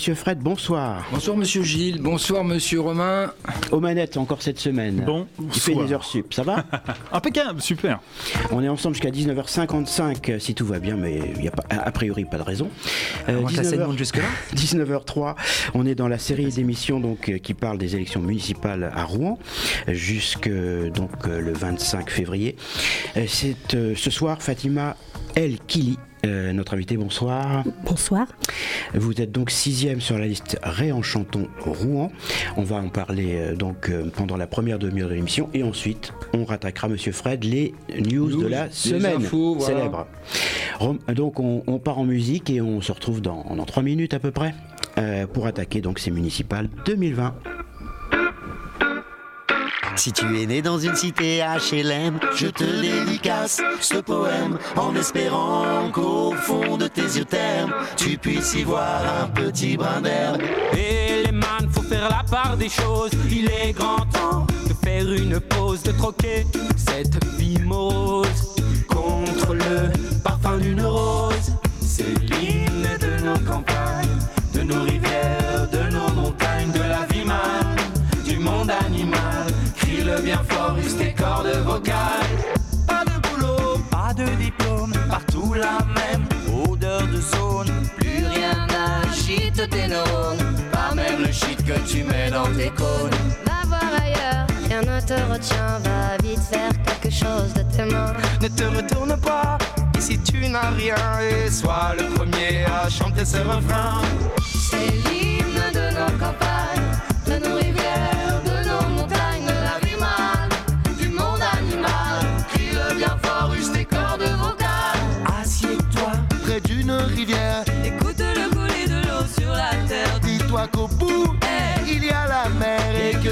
Monsieur Fred, bonsoir. Bonsoir Monsieur Gilles, bonsoir Monsieur Romain. Aux manettes encore cette semaine. Bon, Il fait des heures sup, ça va Impeccable, super. On est ensemble jusqu'à 19h55 si tout va bien, mais il n'y a pas, a priori pas de raison. Euh, 19h, jusque-là 19h03, on est dans la série d'émissions donc euh, qui parle des élections municipales à Rouen jusque donc euh, le 25 février. Euh, C'est euh, ce soir Fatima El Kili. euh, notre invité, bonsoir. Bonsoir. Vous êtes donc sixième sur la liste Réenchantons Rouen. On va en parler euh, donc euh, pendant la première demi-heure de l'émission et ensuite on rattaquera Monsieur Fred les news, News, de la semaine infos, voilà. célèbre. Donc on, on part en musique et on se retrouve dans, dans trois minutes à peu près euh, pour attaquer donc ces municipales 2020. Si tu es né dans une cité HLM, je te dédicace ce poème en espérant qu'au fond de tes yeux termes, tu puisses y voir un petit brin d'herbe. Et les man, faut faire la part des choses. Il est grand temps de faire une pause, de troquer cette vie morose contre le parfum d'une rose. C'est l'hymne de nos campagnes, de nos rivières, Pas de boulot, pas de diplôme, partout la même odeur de zone. Plus rien n'agite tes neurones, pas même le shit que tu mets dans tes cônes. Va voir ailleurs, rien ne te retient, va vite faire quelque chose de tes mains. Ne te retourne pas, ici tu n'as rien, et sois le premier à chanter ce refrain. C'est l'hymne de nos campagnes, de nos rivières,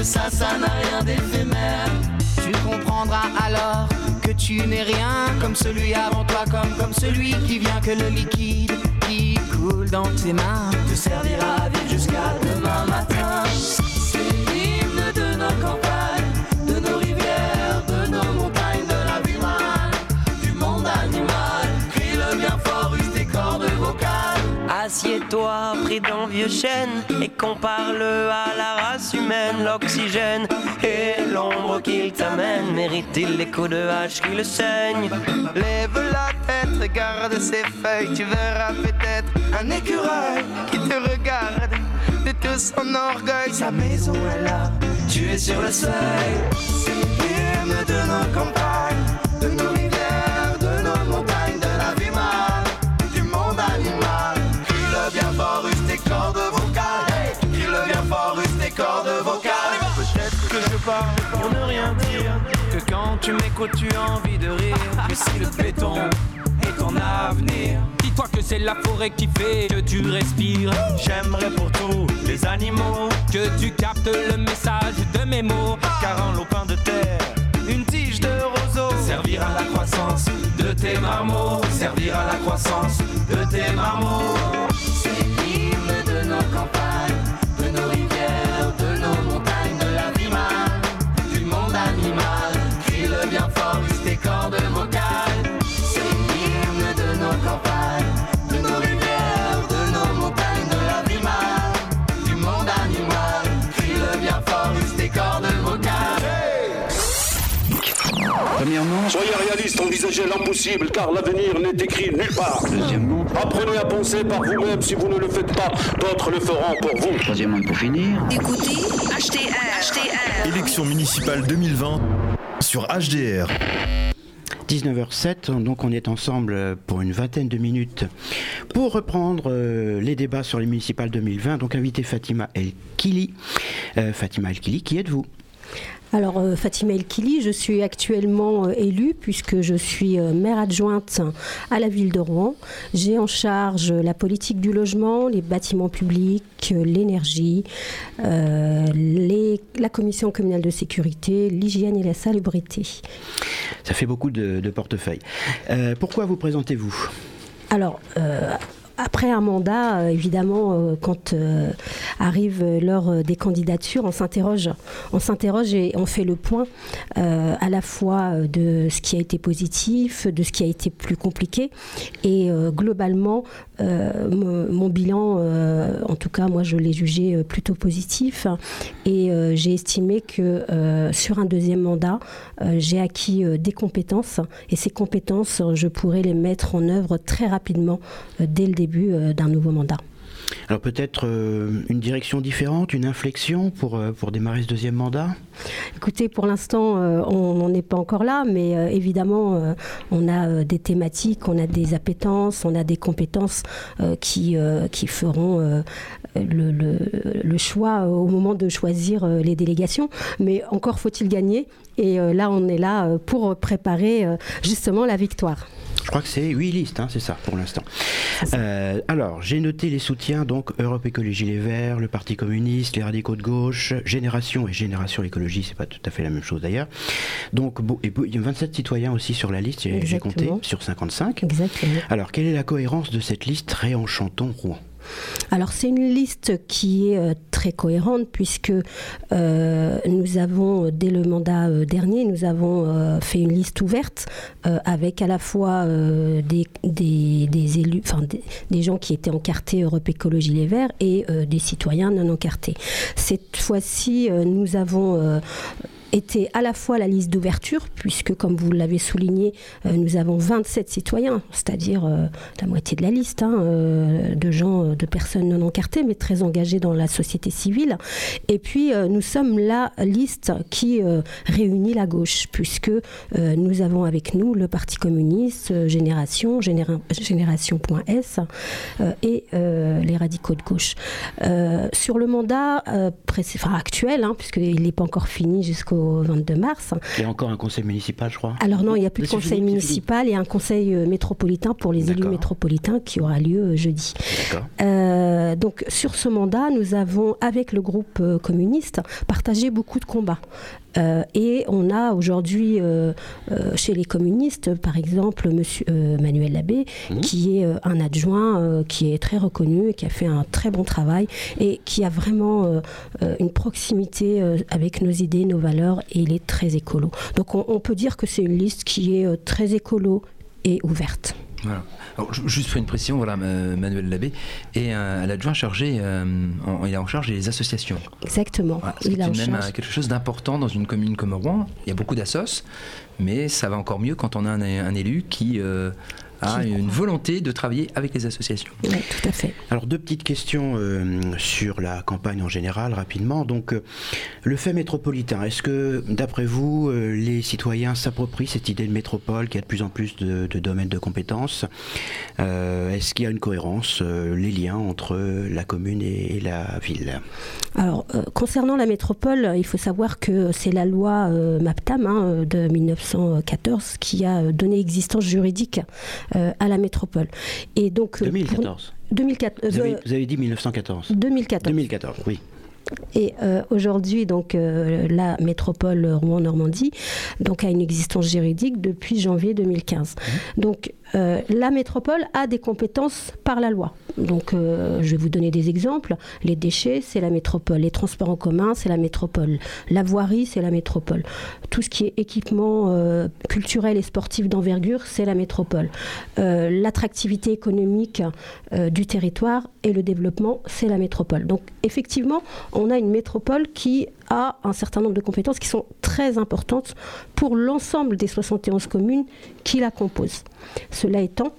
ça, ça n'a rien d'éphémère. Tu comprendras alors que tu n'es rien comme celui avant toi, comme, comme celui qui vient que le liquide qui coule dans tes mains te servira à vivre jusqu'à demain matin. C'est l'hymne de nos campagnes, Assieds-toi pris d'un vieux chêne et compare-le à la race humaine. L'oxygène et l'ombre qu'il t'amène mérite-t-il les coups de hache qui le saignent? Lève la tête, regarde ses feuilles, tu verras peut-être un écureuil qui te regarde de tout son orgueil. Sa maison est là, tu es sur le seuil. C'est de nos campagnes, tu m'écoutes, tu as envie de rire. Que si le béton est ton avenir. Dis-toi que c'est la forêt qui fait que tu respires. J'aimerais pour tous les animaux que tu captes le message de mes mots. Car en lopin de terre, une tige de roseau servir à la croissance de tes marmots. Servir à la croissance de tes marmots. C'est l'hymne de nos campagnes, Premièrement, Soyez réaliste, envisagez l'impossible, car l'avenir n'est écrit nulle part. deuxièmement, Apprenez à penser par vous-même, si vous ne le faites pas, d'autres le feront pour vous. troisièmement pour finir. Écoutez HTR. HTR. Élection municipale 2020 sur HDR. 19h07, donc on est ensemble pour une vingtaine de minutes pour reprendre euh, les débats sur les municipales 2020. Donc invité Fatima El Kili. Euh, Fatima El Kili, qui êtes-vous? Alors euh, Fatima El Kili, je suis actuellement euh, élue puisque je suis euh, maire adjointe à la ville de Rouen. J'ai en charge la politique du logement, les bâtiments publics, l'énergie, euh, les- la commission communale de sécurité, l'hygiène et la salubrité. Ça fait beaucoup de, de portefeuilles. Euh, pourquoi vous présentez-vous? Alors, euh, après un mandat, euh, évidemment, euh, quand euh, arrive l'heure des candidatures, on s'interroge. On s'interroge et on fait le point à la fois de ce qui a été positif, de ce qui a été plus compliqué. Et globalement, mon, bilan, en tout cas, moi, je l'ai jugé plutôt positif. Et j'ai estimé que sur un deuxième mandat, j'ai acquis des compétences. Et ces compétences, je pourrais les mettre en œuvre très rapidement dès le début euh, d'un nouveau mandat. Alors peut-être euh, une direction différente, une inflexion pour, euh, pour démarrer ce deuxième mandat? Écoutez, pour l'instant, euh, on n'en est pas encore là, mais évidemment, on a des thématiques, on a des appétences, on a des compétences qui, qui feront le, le- le choix au moment de choisir les délégations. Mais encore faut-il gagner, et là, on est là pour préparer justement la victoire. Je crois que c'est 8 listes, hein, c'est ça pour l'instant. Euh, alors, j'ai noté les soutiens, donc Europe Écologie Les Verts, le Parti communiste, les radicaux de gauche, Génération et Génération Écologie, c'est pas tout à fait la même chose d'ailleurs. Donc, beau- et beau- il y a 27 citoyens aussi sur la liste, j'ai compté, sur 55. Exactement. Alors, quelle est la cohérence de cette liste Réenchantons Rouen? Alors c'est une liste qui est euh, très cohérente puisque euh, nous avons, dès le mandat euh, dernier, nous avons fait une liste ouverte avec à la fois des, des- élus, enfin des, gens qui étaient encartés Europe Écologie Les Verts et des citoyens non encartés. Cette fois-ci, nous avons était à la fois la liste d'ouverture, puisque comme vous l'avez souligné, euh, nous avons 27 citoyens, c'est-à-dire euh, la moitié de la liste, hein, euh, de gens, de personnes non encartées, mais très engagées dans la société civile. Et puis nous sommes la liste qui réunit la gauche, puisque nous avons avec nous le Parti communiste, Génération, Généra- Génération.s et les radicaux de gauche. Sur le mandat actuel, hein, puisqu'il n'est pas encore fini jusqu'au 22 mars. Il y a encore un conseil municipal, je crois. Alors non, il n'y a plus de conseil fini, municipal, a un conseil euh, métropolitain pour les élus métropolitains qui aura lieu euh, jeudi. Euh, donc sur ce mandat, nous avons, avec le groupe communiste, partagé beaucoup de combats. Euh, et on a aujourd'hui euh, euh, chez les communistes, par exemple, monsieur, Manuel Labbé, qui est un adjoint qui est très reconnu et qui a fait un très bon travail et qui a vraiment une proximité avec nos idées, nos valeurs et il est très écolo. Donc on, on peut dire que c'est une liste qui est très écolo et ouverte. Voilà. Alors, ju- juste pour une précision, voilà, euh, Manuel Labbé est un, l'adjoint chargé, euh, en- il est en charge des associations. Exactement. Voilà, c'est il de même charge- euh, quelque chose d'important dans une commune comme Rouen. Il y a beaucoup d'assos, mais ça va encore mieux quand on a un, un élu qui euh, Qui une volonté de travailler avec les associations. Oui, tout à fait. Alors deux petites questions euh, sur la campagne en général, rapidement. Donc euh, le fait métropolitain, est-ce que d'après vous, euh, les citoyens s'approprient cette idée de métropole qui a de plus en plus de, de domaines de compétences? Euh, Est-ce qu'il y a une cohérence, euh, les liens entre la commune et, et la ville? Alors, euh, concernant la métropole, il faut savoir que c'est la loi euh, MAPTAM hein, de 1914 qui a donné existence juridique à la métropole. Et donc, euh, pour- 2014 2014. vous avez, euh, vous avez dit 1914 2014. 2014, oui. Et euh, aujourd'hui, donc, euh, la métropole Rouen-Normandie donc, a une existence juridique depuis janvier 2015. Donc, euh, la métropole a des compétences par la loi. Donc, euh, je vais vous donner des exemples. Les déchets, c'est la métropole. Les transports en commun, c'est la métropole. La voirie, c'est la métropole. Tout ce qui est équipement euh, culturel et sportif d'envergure, c'est la métropole. L'attractivité économique du territoire et le développement, c'est la métropole. Donc, effectivement, on a une métropole qui a un certain nombre de compétences qui sont très importantes pour l'ensemble des 71 communes qui la composent. Cela étant,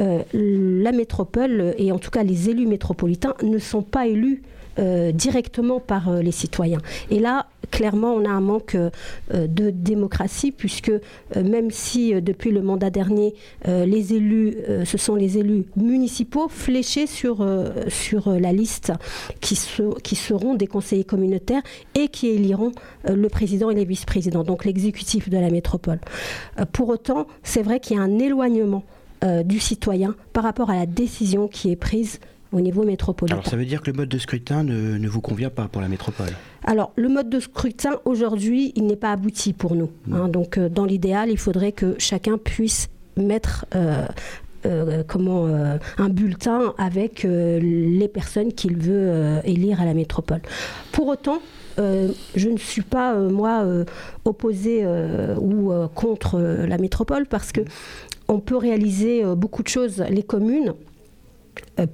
euh, la métropole, et en tout cas les élus métropolitains, ne sont pas élus euh, directement par euh, les citoyens. Et là, clairement, on a un manque euh, de démocratie, puisque même si depuis le mandat dernier, ce sont les élus municipaux fléchés sur, la liste qui, se- qui seront des conseillers communautaires et qui éliront le président et les vice-présidents, donc l'exécutif de la métropole. Pour autant, c'est vrai qu'il y a un éloignement du citoyen par rapport à la décision qui est prise au niveau métropolitain. Alors ça veut dire que le mode de scrutin ne, ne vous convient pas pour la métropole Alors, le mode de scrutin, aujourd'hui, il n'est pas abouti pour nous. hein. donc, euh, dans l'idéal, il faudrait que chacun puisse mettre euh, euh, comment, euh, un bulletin avec euh, les personnes qu'il veut élire à la métropole. Pour autant, je ne suis pas, moi, opposée ou contre la métropole parce que on peut réaliser beaucoup de choses. Les communes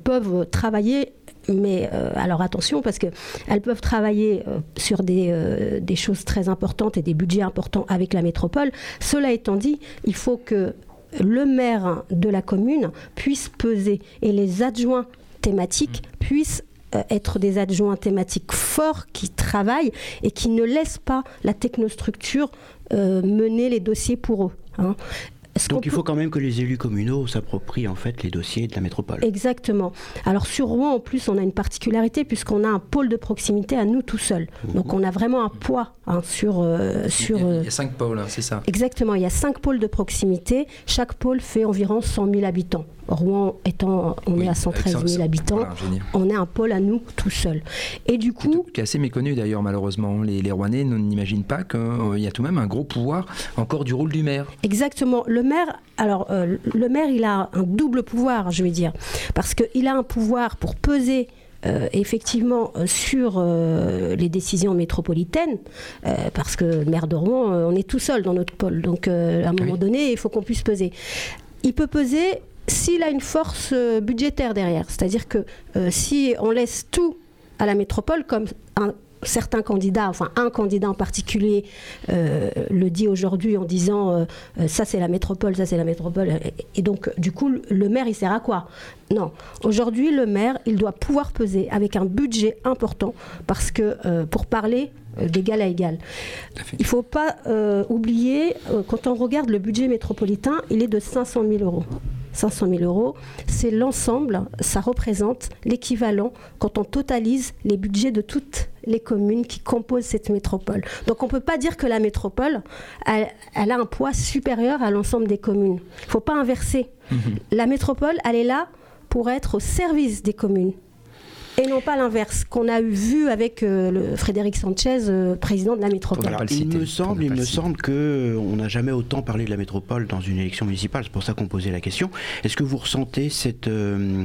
peuvent travailler, mais euh, alors attention parce que elles peuvent travailler euh, sur des, euh, des choses très importantes et des budgets importants avec la métropole. Cela étant dit, il faut que le maire de la commune puisse peser et les adjoints thématiques puissent euh, être des adjoints thématiques forts qui travaillent et qui ne laissent pas la technostructure euh, mener les dossiers pour eux. hein. Donc il peut- faut quand même que les élus communaux s'approprient en fait les dossiers de la métropole. Exactement. Alors sur Rouen, en plus, on a une particularité puisqu'on a un pôle de proximité à nous tout seuls. Donc on a vraiment un poids hein, sur... euh, sur Il y a- euh, il y a cinq pôles, hein, c'est ça. Exactement, il y a cinq pôles de proximité. Chaque pôle fait environ 100 000 habitants. Rouen étant, on est à 113 000 avec ça, habitants. voilà, on est un pôle à nous tout seuls. Et du coup, qui est assez méconnu d'ailleurs malheureusement. Les, les Rouennais n'imaginent pas qu'il y a tout de même un gros pouvoir encore du rôle du maire. Exactement. Le maire, alors euh, le maire, il a un double pouvoir, je vais dire, parce qu'il a un pouvoir pour peser. euh, effectivement euh, sur euh, les décisions métropolitaines euh, parce que le maire de Rouen euh, on est tout seul dans notre pôle donc euh, à un moment donné il faut qu'on puisse peser il peut peser s'il a une force euh, budgétaire derrière c'est-à-dire que euh, si on laisse tout à la métropole comme un certains candidats, enfin un candidat en particulier euh, le dit aujourd'hui en disant euh, ça c'est la métropole, ça c'est la métropole. Et, donc du coup le- maire il sert à quoi? Non. Aujourd'hui le maire il doit pouvoir peser avec un budget important parce que euh, pour parler euh, d'égal à égal. Il ne faut pas euh, oublier, quand on regarde le budget métropolitain, il est de 500 000 euros. 500 000 euros, c'est l'ensemble, ça représente l'équivalent quand on totalise les budgets de toutes les communes qui composent cette métropole. Donc on ne peut pas dire que la métropole, elle, elle a un poids supérieur à l'ensemble des communes. Il ne faut pas inverser. La métropole, elle est là pour être au service des communes. Et non pas l'inverse, qu'on a eu vu avec euh, le Frédéric Sanchez, euh, président de la métropole. Alors, il me semble, il me semble que euh, on n'a jamais autant parlé de la métropole dans une élection municipale. C'est pour ça qu'on posait la question. Est-ce que vous ressentez cette, euh,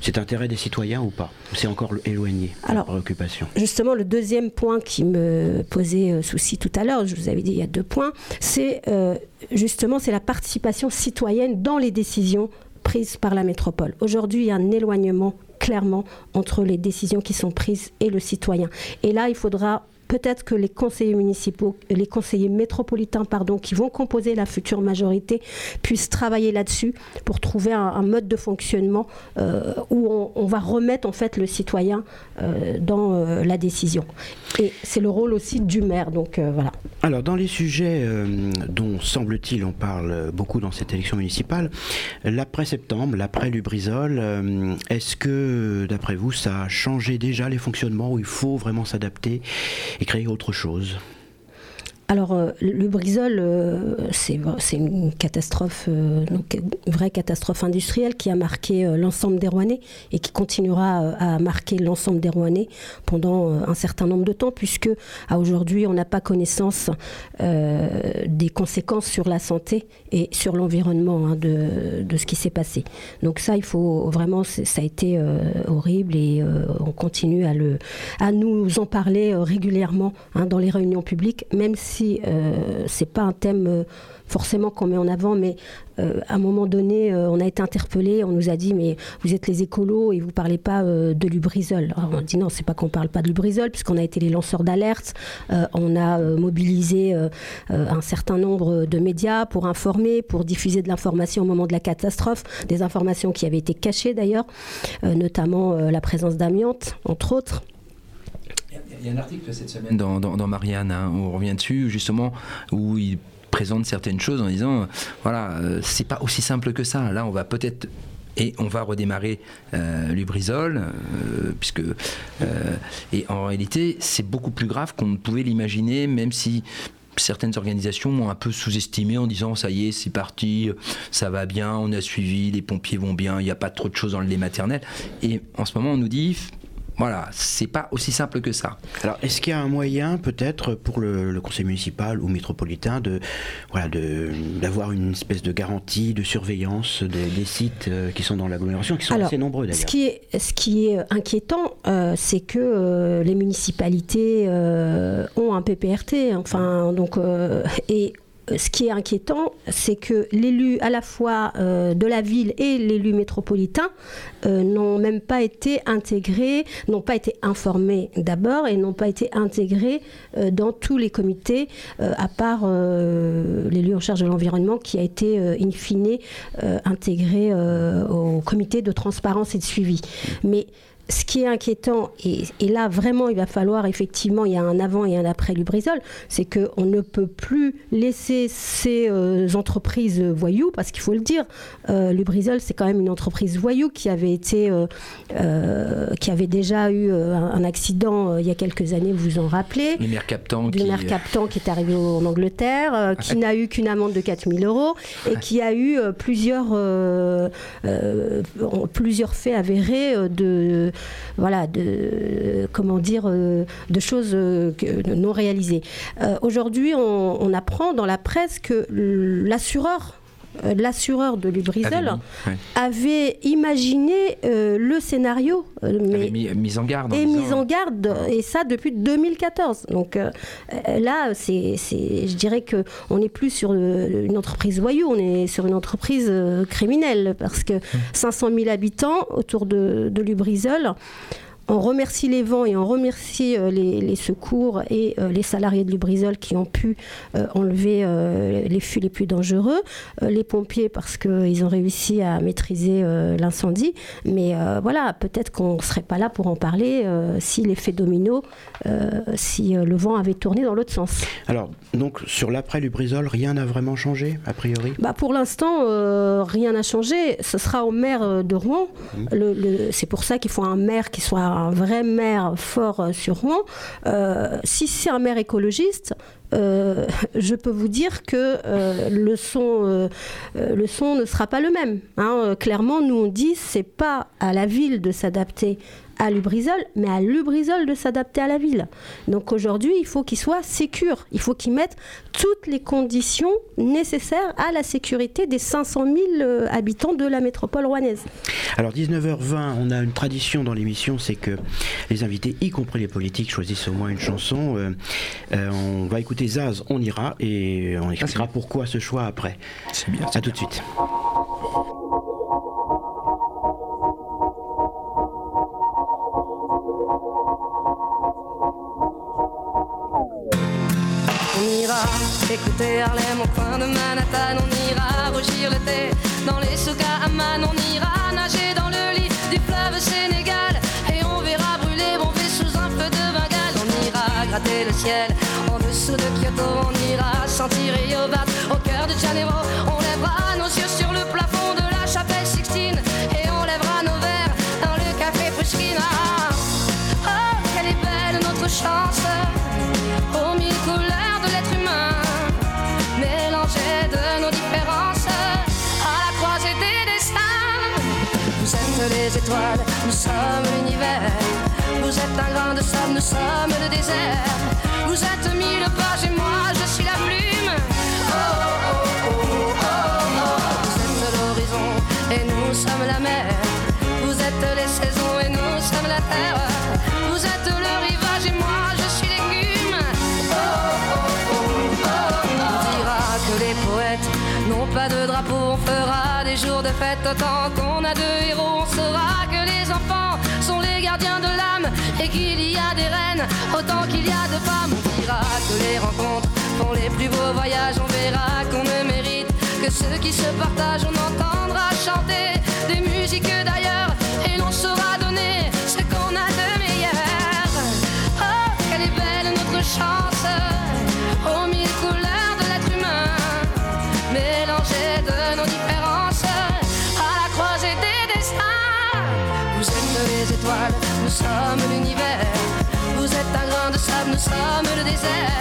cet intérêt des citoyens ou pas? C'est encore éloigné la Alors, préoccupation? Justement, le deuxième point qui me posait souci tout à l'heure, je vous avais dit il y a deux points, c'est euh, justement c'est la participation citoyenne dans les décisions prises par la métropole. Aujourd'hui, il y a un éloignement clairement entre les décisions qui sont prises et le citoyen. Et là, il faudra peut-être que les conseillers municipaux, les conseillers métropolitains, pardon, qui vont composer la future majorité, puissent travailler là-dessus pour trouver un, mode de fonctionnement euh, où on, va remettre en fait le citoyen euh, dans euh, la décision. Et c'est le rôle aussi du maire. Donc voilà. Alors, dans les sujets dont semble-t-il on parle beaucoup dans cette élection municipale, l'après-septembre, l'après-Lubrizol, euh, est-ce que, d'après vous, ça a changé déjà les fonctionnements où il faut vraiment s'adapter et créer autre chose Alors, euh, le brisol, euh, c'est une catastrophe, euh, une vraie catastrophe industrielle qui a marqué l'ensemble des Rouennais et qui continuera à marquer l'ensemble des Rouennais pendant un certain nombre de temps, puisque à aujourd'hui, on n'a pas connaissance des conséquences sur la santé et sur l'environnement hein, de, ce qui s'est passé. Donc ça, il faut vraiment, ça a été horrible et on continue à, le, à nous en parler régulièrement hein, dans les réunions publiques, même si euh, c'est pas un thème euh, forcément qu'on met en avant, mais euh, à un moment donné, on a été interpellé, on nous a dit mais vous êtes les écolos et vous parlez pas de l'ubrisol. Alors on a dit non, c'est pas qu'on parle pas de l'ubrisol puisqu'on a été les lanceurs d'alerte, on a mobilisé un certain nombre de médias pour informer, pour diffuser de l'information au moment de la catastrophe, des informations qui avaient été cachées d'ailleurs, notamment la présence d'amiante entre autres. Il y a un article cette semaine dans, dans- Marianne, hein, on revient dessus, justement, où il présente certaines choses en disant, voilà, euh, c'est pas aussi simple que ça. Là, on va peut-être et on va redémarrer euh, Lubrizol, euh, puisque euh, et en réalité c'est beaucoup plus grave qu'on ne pouvait l'imaginer, même si certaines organisations m'ont un peu sous-estimé en disant ça y est c'est parti, ça va bien, on a suivi, les pompiers vont bien, il n'y a pas trop de choses dans le lait maternel. Et en ce moment on nous dit voilà, c'est pas aussi simple que ça. Alors, est-ce qu'il y a un moyen, peut-être, pour le, le conseil municipal ou métropolitain, de voilà, de d'avoir une espèce de garantie de surveillance des, des sites euh, qui sont dans l'agglomération, qui sont Alors, assez nombreux Ce d'ailleurs qui est, ce qui est inquiétant, euh, c'est que euh, les municipalités euh, ont un PPRT. Enfin, donc, euh, et ce qui est inquiétant, c'est que l'élu à la fois euh, de la ville et l'élu métropolitain euh, n'ont même pas été intégrés, n'ont pas été informés d'abord et n'ont pas été intégrés euh, dans tous les comités, euh, à part euh, l'élu en charge de l'environnement qui a été euh, in fine euh, intégré euh, au comité de transparence et de suivi. Mais ce qui est inquiétant, et, et là vraiment il va falloir effectivement, il y a un avant et un après Lubrizol, c'est qu'on ne peut plus laisser ces euh, entreprises voyous, parce qu'il faut le dire, euh, Lubrizol c'est quand même une entreprise voyou qui avait été, euh, qui avait déjà eu un, accident il y a quelques années, vous vous en rappelez. Les maires captants du qui maire Captan qui est arrivé en Angleterre, qui n'a eu qu'une amende de 4000 euros et qui a eu plusieurs, plusieurs faits avérés de, voilà, de, comment dire, euh, de choses euh, non réalisées. Euh, Aujourd'hui, on, on apprend dans la presse que l'assureur l'assureur de Lubrizol Avait mis, imaginé euh, le scénario euh, mais mis, mis en garde. et mise en garde, et ça depuis 2014. Donc euh, euh, là, c'est, je dirais que on n'est plus sur euh, une entreprise voyou, on est sur une entreprise euh, criminelle parce que 500 000 habitants autour de, de Lubrizol. On remercie les vents et on remercie euh, les, les secours et euh, les salariés de Lubrizol qui ont pu euh, enlever les fûts les plus dangereux, les pompiers parce qu'ils ont réussi à maîtriser l'incendie. Mais voilà, peut-être qu'on ne serait pas là pour en parler si l'effet domino, si le vent avait tourné dans l'autre sens. Alors, donc, sur l'après Lubrizol, rien n'a vraiment changé, a priori? Bah pour l'instant, rien n'a changé. Ce sera au maire de Rouen. Le- le- c'est pour ça qu'il faut un maire qui soit un vrai maire fort euh, sur Rouen. Euh, si c'est un maire écologiste, euh, je peux vous dire que le, son, le son ne sera pas le même. hein. Clairement, nous on dit c'est pas à la ville de s'adapter à Lubrizol, mais à Lubrizol de s'adapter à la ville. Donc aujourd'hui, il faut qu'il soit sécure. Il faut qu'il mette toutes les conditions nécessaires à la sécurité des 500 000 euh, habitants de la métropole rouennaise. Alors 19h20, on a une tradition dans l'émission, c'est que les invités, y compris les politiques, choisissent au moins une chanson. Euh, euh, on va écouter Zaz, on ira, et on expliquera pourquoi ce choix après. C'est bien. À tout de suite. Ira écouter Harlem au coin de Manhattan, on ira rougir le thé dans les souks à Amman, on ira nager dans le lit du fleuve Sénégal et on verra brûler bomber sous un feu de Bengale. On ira gratter le ciel en dessous de Kyoto, on ira sentir Yobat au cœur de Janeiro. Nous sommes l'univers. Vous êtes un grain de sable, nous sommes le désert. Vous êtes mille pages et moi je suis la plume. Oh, oh, oh, oh, oh. Vous êtes l'horizon et nous sommes la mer. Vous êtes les saisons et nous sommes la terre. Vous êtes le rivage et moi je suis l'écume. Oh, oh, oh, oh. On dira que les poètes n'ont pas de drapeau. On fera des jours de fête autant qu'on a de et qu'il y a des reines autant qu'il y a de femmes. On dira que les rencontres font les plus beaux voyages. On verra qu'on ne mérite que ceux qui se partagent. On entendra chanter des musiques d'ailleurs désert.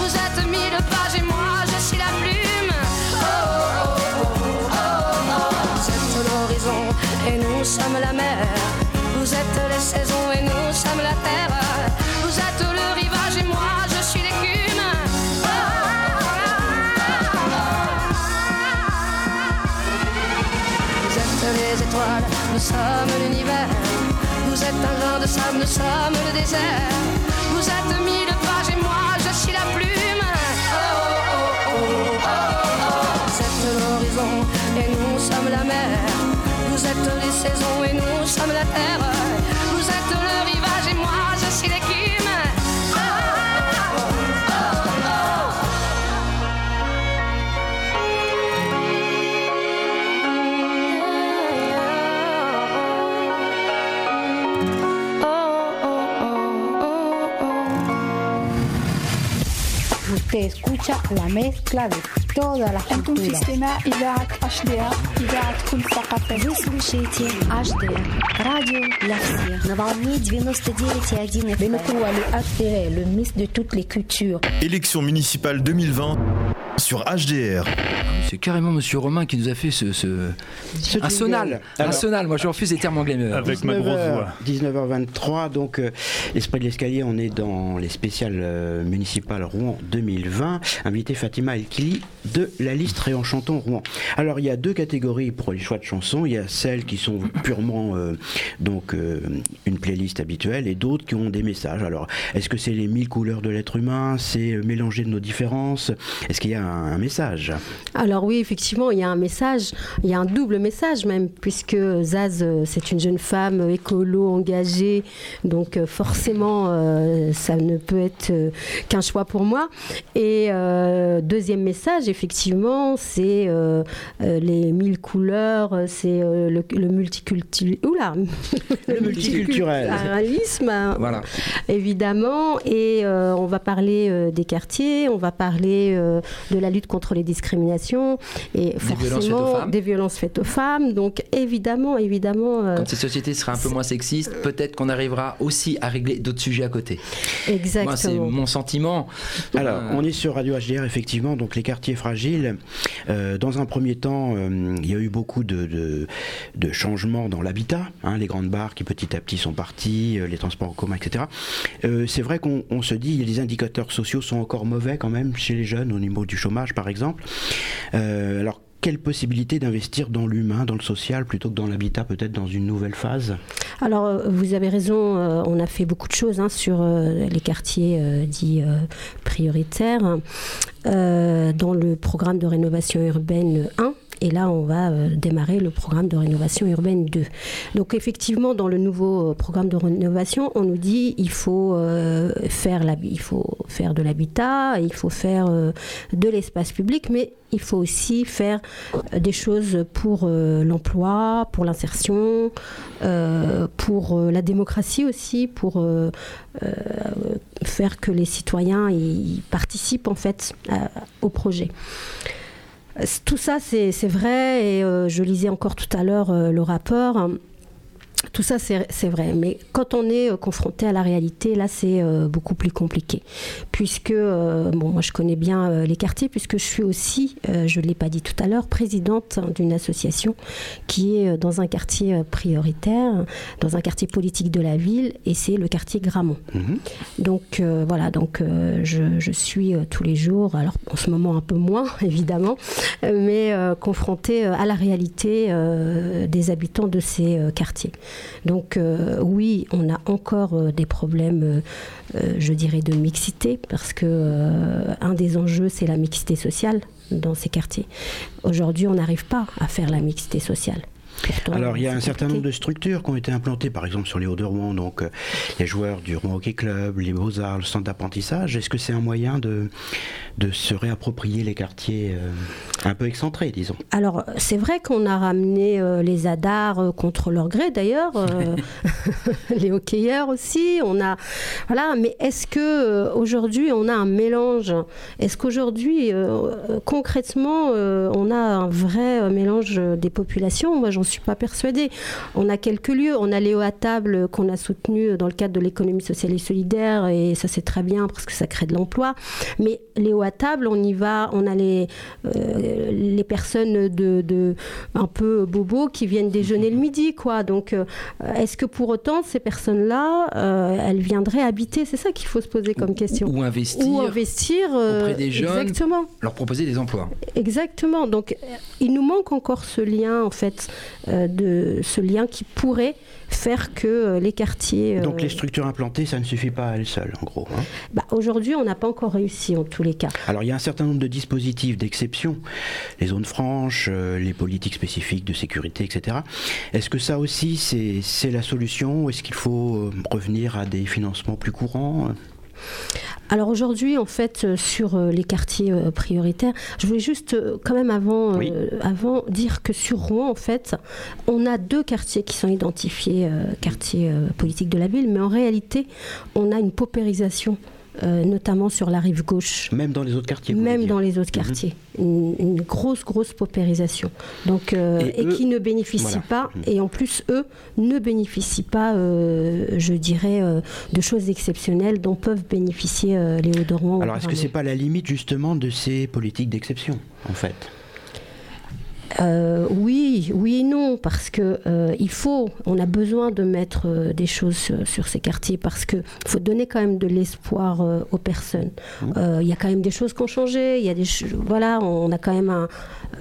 Vous êtes mille pages et moi je suis la plume. Oh, oh, oh, oh, oh, oh. Vous êtes l'horizon et nous sommes la mer. Vous êtes les saisons et nous sommes la terre. Vous êtes le rivage et moi je suis l'écume. Oh, Vous êtes les étoiles, nous sommes l'univers. Vous êtes un grain de sable, nous sommes le désert. Vous êtes que escucha la mezcla de Élection municipale 2020 sur HDR. C'est carrément Monsieur Romain qui nous a fait ce, ce- un sonal, un sonal. Moi, je refuse les termes anglais. mais- 19h, 19h23, donc euh, Esprit de l'escalier, on est dans les spéciales euh, municipales Rouen 2020. Invité Fatima El-Kili de la liste Réenchantons Rouen. Alors il y a deux catégories pour les choix de chansons. Il y a celles qui sont purement euh, donc euh, une playlist habituelle et d'autres qui ont des messages. Alors est-ce que c'est les mille couleurs de l'être humain? C'est euh, mélanger de nos différences? Est-ce qu'il y a un, un message Alors oui, effectivement, il y a un message, il y a un double message même, puisque Zaz, euh, c'est une jeune femme euh, écolo, engagée, donc euh, forcément, euh, ça ne peut être qu'un choix pour moi. Et euh, deuxième message, effectivement, c'est euh, les mille couleurs, c'est le, le multiculturel... Oula Le multiculturalisme, Voilà. évidemment. Et on va parler des quartiers, on va parler de la lutte contre les discriminations et violences aux forcément femmes. des violences faites aux femmes. Donc évidemment, évidemment. euh, Quand cette société sera un peu moins sexiste, peut-être qu'on arrivera aussi à régler d'autres sujets à côté. exactement. Moi, c'est mon sentiment. Alors, Euh, on est sur Radio HDR, effectivement, donc les quartiers fragiles. Euh, dans un premier temps, euh, il y a eu beaucoup de, de, de changements dans l'habitat. hein, les grandes barres qui petit à petit sont parties, euh, les transports en commun, etc. Euh, c'est vrai qu'on on se dit, les indicateurs sociaux sont encore mauvais quand même chez les jeunes, au niveau du chômage, par exemple. Euh, alors, quelle possibilité d'investir dans l'humain, dans le social, plutôt que dans l'habitat, peut-être dans une nouvelle phase? Alors, euh, vous avez raison, euh, on a fait beaucoup de choses hein, sur les quartiers dits prioritaires. Dans le programme de rénovation urbaine 1, et là, on va euh, démarrer le programme de rénovation urbaine 2. Donc, effectivement, dans le nouveau euh, programme de rénovation, on nous dit il faut euh, faire de l'habitat, il faut faire de l'espace public, mais il faut aussi faire des choses pour l'emploi, pour l'insertion, pour la démocratie aussi, pour faire que les citoyens y participent en fait au projet. Euh, Tout ça, c'est vrai, et euh, je lisais encore tout à l'heure euh, le rapport. Tout ça, c'est vrai. Mais quand on est euh, confronté à la réalité, là, c'est euh, beaucoup plus compliqué. Puisque, euh, bon, moi, je connais bien euh, les quartiers, puisque je suis aussi, je ne l'ai pas dit tout à l'heure, présidente d'une association qui est dans un quartier prioritaire, dans un quartier politique de la ville, et c'est le quartier Gramont. Donc, euh, voilà, donc je, je suis tous les jours, alors en ce moment un peu moins, évidemment, mais confrontée à la réalité des habitants de ces quartiers. Donc euh, oui, on a encore euh, des problèmes, euh, je dirais, de mixité, parce que un des enjeux, c'est la mixité sociale dans ces quartiers. Aujourd'hui, on n'arrive pas à faire la mixité sociale. Alors, il y a un certain nombre de structures qui ont été implantées, par exemple sur les Hauts-de-Rouen, donc euh, les joueurs du Rouen Hockey Club, les Beaux-Arts, le centre d'apprentissage. Est-ce que c'est un moyen de, de se réapproprier les quartiers euh, un peu excentrés, disons? Alors, c'est vrai qu'on a ramené euh, les Adars contre leur gré, d'ailleurs, les hockeyeurs aussi. On a, voilà. Mais est-ce que aujourd'hui on a un mélange? Est-ce qu'aujourd'hui, concrètement, on a un vrai mélange des populations? Moi, j'en suis pas persuadée. On a quelques lieux. On a Léo à table qu'on a soutenu dans le cadre de l'économie sociale et solidaire, et ça c'est très bien parce que ça crée de l'emploi. Mais Léo à table, on y va, on a les, euh, les personnes de, de un peu bobos qui viennent déjeuner le midi, quoi. Donc, euh, est-ce que pour autant ces personnes-là, euh, elles viendraient habiter? C'est ça qu'il faut se poser comme question. Ou investir, Ou investir euh, auprès des jeunes, Exactement. leur proposer des emplois. Exactement. Donc, euh, il nous manque encore ce lien, en fait, euh, de ce lien qui pourrait faire que euh, les quartiers. euh, Donc les structures implantées, ça ne suffit pas à elles seules, en gros. hein. bah, Aujourd'hui, on n'a pas encore réussi en tous les cas. Alors il y a un certain nombre de dispositifs d'exception, les zones franches, euh, les politiques spécifiques de sécurité, etc. Est-ce que ça aussi c'est la solution ou est-ce qu'il faut euh, revenir à des financements plus courants? Alors aujourd'hui, en fait, euh, sur euh, les quartiers euh, prioritaires, je voulais juste quand même avant, euh, avant dire que sur Rouen, en fait, on a deux quartiers qui sont identifiés euh, quartiers euh, politiques de la ville, mais en réalité, on a une paupérisation. Euh, notamment sur la rive gauche. Même dans les autres quartiers Même dans les autres Mhm. quartiers. Une, une grosse, grosse paupérisation. Donc, euh, Et et, eux- qui ne bénéficient voilà. pas, Mhm. et en plus, eux, ne bénéficient pas, euh, je dirais, de choses exceptionnelles dont peuvent bénéficier les Hauts-de-Rouen. ou Alors est-ce que Gramont. c'est pas la limite justement de ces politiques d'exception en fait? Euh, oui, oui et non, parce que euh, il faut, on a besoin de mettre euh, des choses sur, sur ces quartiers parce que faut donner quand même de l'espoir euh, aux personnes. Euh, Il y a quand même des choses qui ont changé. Il y a des, voilà, on a quand même un,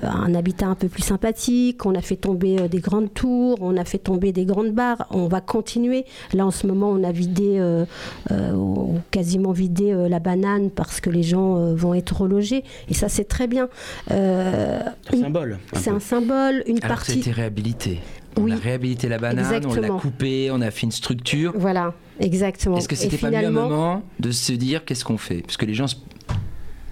un habitat un peu plus sympathique. On a fait tomber des grandes tours, on a fait tomber des grandes barres. On va continuer. Là, en ce moment, on a vidé, euh, euh, ou quasiment vidé la banane parce que les gens vont être relogés. Et ça, c'est très bien. Euh, symbole. C'est un symbole, une Alors partie. été réhabilité. On Oui. a réhabilité la banane, on l'a Exactement. coupée, on a fait une structure. Voilà, exactement. Est-ce que c'était pas mieux un finalement- moment de se dire qu'est-ce qu'on fait? Parce que les gens se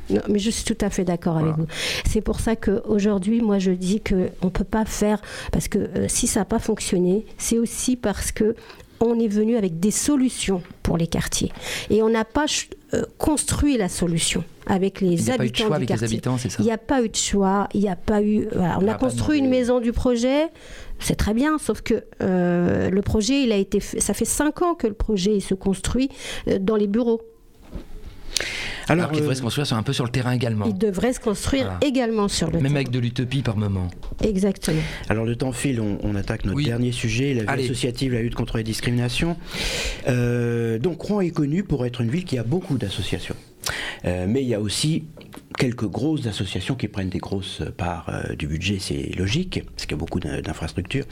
Non, mais je suis tout à fait d'accord avec vous. C'est pour ça qu'aujourd'hui, moi, je dis qu'on ne peut pas faire. Parce que euh, si ça n'a pas fonctionné, c'est aussi parce que on est venu avec des solutions pour les quartiers. Et on n'a pas euh, construit la solution avec les Il n'y a pas eu de habitants choix du avec les quartier. habitants, c'est ça Il n'y a pas eu de choix, il n'y a pas eu. voilà, on On a construit une maison du projet, c'est très bien, sauf que euh, le projet, il a été fait- ça fait cinq ans que le projet il se construit euh, dans les bureaux. Alors, Alors, qu'il devrait euh, se construire sur- un peu sur le terrain également. Il devrait se construire Voilà. également sur le Même terrain. avec de l'utopie par moment. Exactement. Alors le temps file, on, on attaque notre Oui. dernier sujet, la vie Allez. associative, la lutte contre les discriminations. Euh, donc Rouen est connu pour être une ville qui a beaucoup d'associations. Euh, mais il y a aussi quelques grosses associations qui prennent des grosses parts euh, du budget, c'est logique, parce qu'il y a beaucoup d'in- d'infrastructures.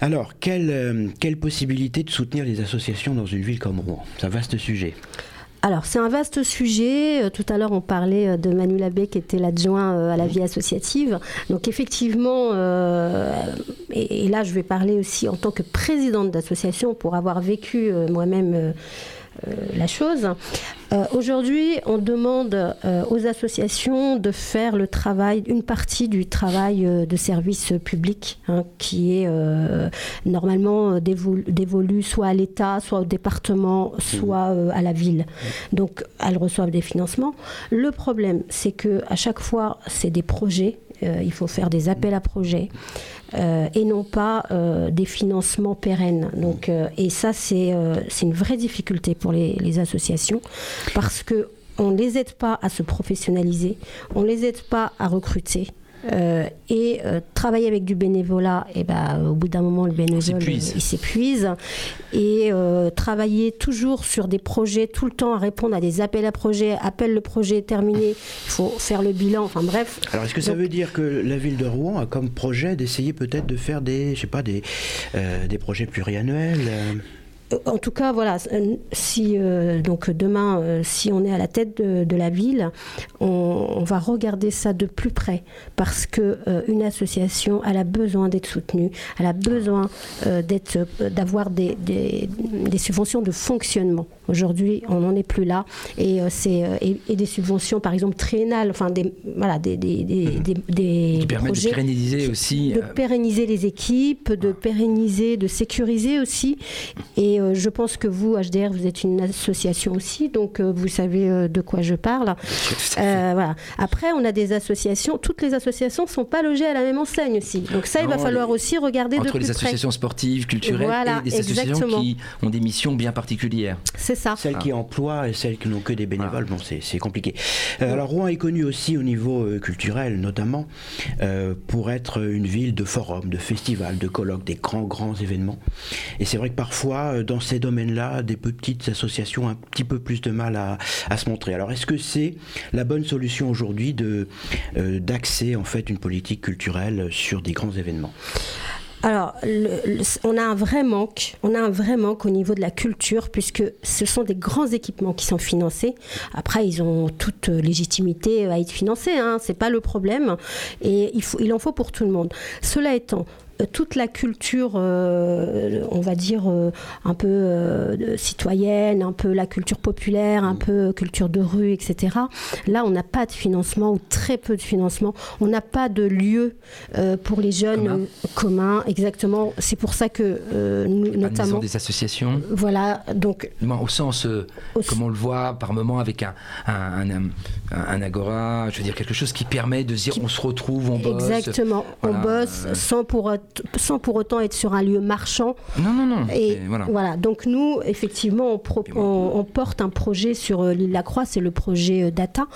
Alors, quelle, euh, quelle possibilité de soutenir les associations dans une ville comme Rouen? C'est un vaste sujet. Alors, c'est un vaste sujet. Tout à l'heure, on parlait de Manu Labbé, qui était l'adjoint à la vie associative. Donc, effectivement, euh, et, et là, je vais parler aussi en tant que présidente d'association pour avoir vécu moi-même la chose. Euh, Aujourd'hui, on demande euh, aux associations de faire le travail, une partie du travail euh, de service public, hein, qui est euh, normalement euh, dévolu, dévolu soit à l'État, soit au département, soit euh, à la ville. Donc, elles reçoivent des financements. Le problème, c'est que à chaque fois, c'est des projets. euh, il faut faire des appels à projets euh, et non pas euh, des financements pérennes. Donc, euh, et ça, c'est une vraie difficulté pour les, les associations parce que on ne les aide pas à se professionnaliser, on ne les aide pas à recruter. Euh, et euh, travailler avec du bénévolat, et ben, au bout d'un moment, le bénévole s'épuise. euh, il s'épuise. Et euh, travailler toujours sur des projets, tout le temps à répondre à des appels à projets, appel le projet est terminé, il faut faire le bilan, enfin bref. Alors, est-ce que ça Donc- veut dire que la ville de Rouen a comme projet d'essayer peut-être de faire des, je sais pas, des, euh, des projets pluriannuels En tout cas, voilà, euh, si euh, donc demain, euh, si on est à la tête de, de la ville, on, on va regarder ça de plus près parce que euh, une association, elle a besoin d'être soutenue, elle a besoin euh, d'être, euh, d'avoir des, des- des subventions de fonctionnement. Aujourd'hui, on n'en est plus là et euh, c'est euh, et, et des subventions, par exemple triennales, enfin des voilà des des, des, des- des Qui permettent de pérenniser aussi. de euh, pérenniser les équipes, de pérenniser, de sécuriser aussi. Et Et euh, je pense que vous, HDR, vous êtes une association aussi, donc euh, vous savez euh, de quoi je parle. Euh, voilà. Après, on a des associations. Toutes les associations ne sont pas logées à la même enseigne aussi. Donc ça, il va falloir les- aussi regarder de Entre plus les près. associations sportives, culturelles Voilà, et des associations qui ont des missions bien particulières. C'est ça. Celles qui emploient et celles qui n'ont que des bénévoles, bon, c'est compliqué. Euh, alors Rouen est connu aussi au niveau euh, culturel, notamment euh, pour être une ville de forums, de festivals, de colloques, des grands grands événements. Et c'est vrai que parfois, dans ces domaines-là, des petites associations ont un petit peu plus de mal à, se montrer. Alors est-ce que c'est la bonne solution aujourd'hui de euh, d'axer en fait une politique culturelle sur des grands événements? Alors, on a un vrai manque. On a un vrai manque au niveau de la culture, puisque ce sont des grands équipements qui sont financés. Après, ils ont toute légitimité à être financés. Hein, c'est pas le problème. Et il en faut pour tout le monde. Cela étant. Toute la culture, euh, on va dire, euh, un peu euh, citoyenne, un peu la culture populaire, un peu culture de rue, etc. Là, on n'a pas de financement ou très peu de financement. On n'a pas de lieu pour les jeunes Commun. communs, exactement. C'est pour ça que nous, Pas notamment, des associations. voilà, donc au sens, comme on le voit par moment avec un, un, un- agora, je veux dire quelque chose qui permet de dire on se retrouve, on bosse. exactement, Voilà, on bosse sans pour sans pour autant être sur un lieu marchand. Non, non, non. Et voilà. voilà. donc nous, effectivement, on, pro- on- on porte un projet sur euh, l'île Lacroix, c'est le projet euh, Data,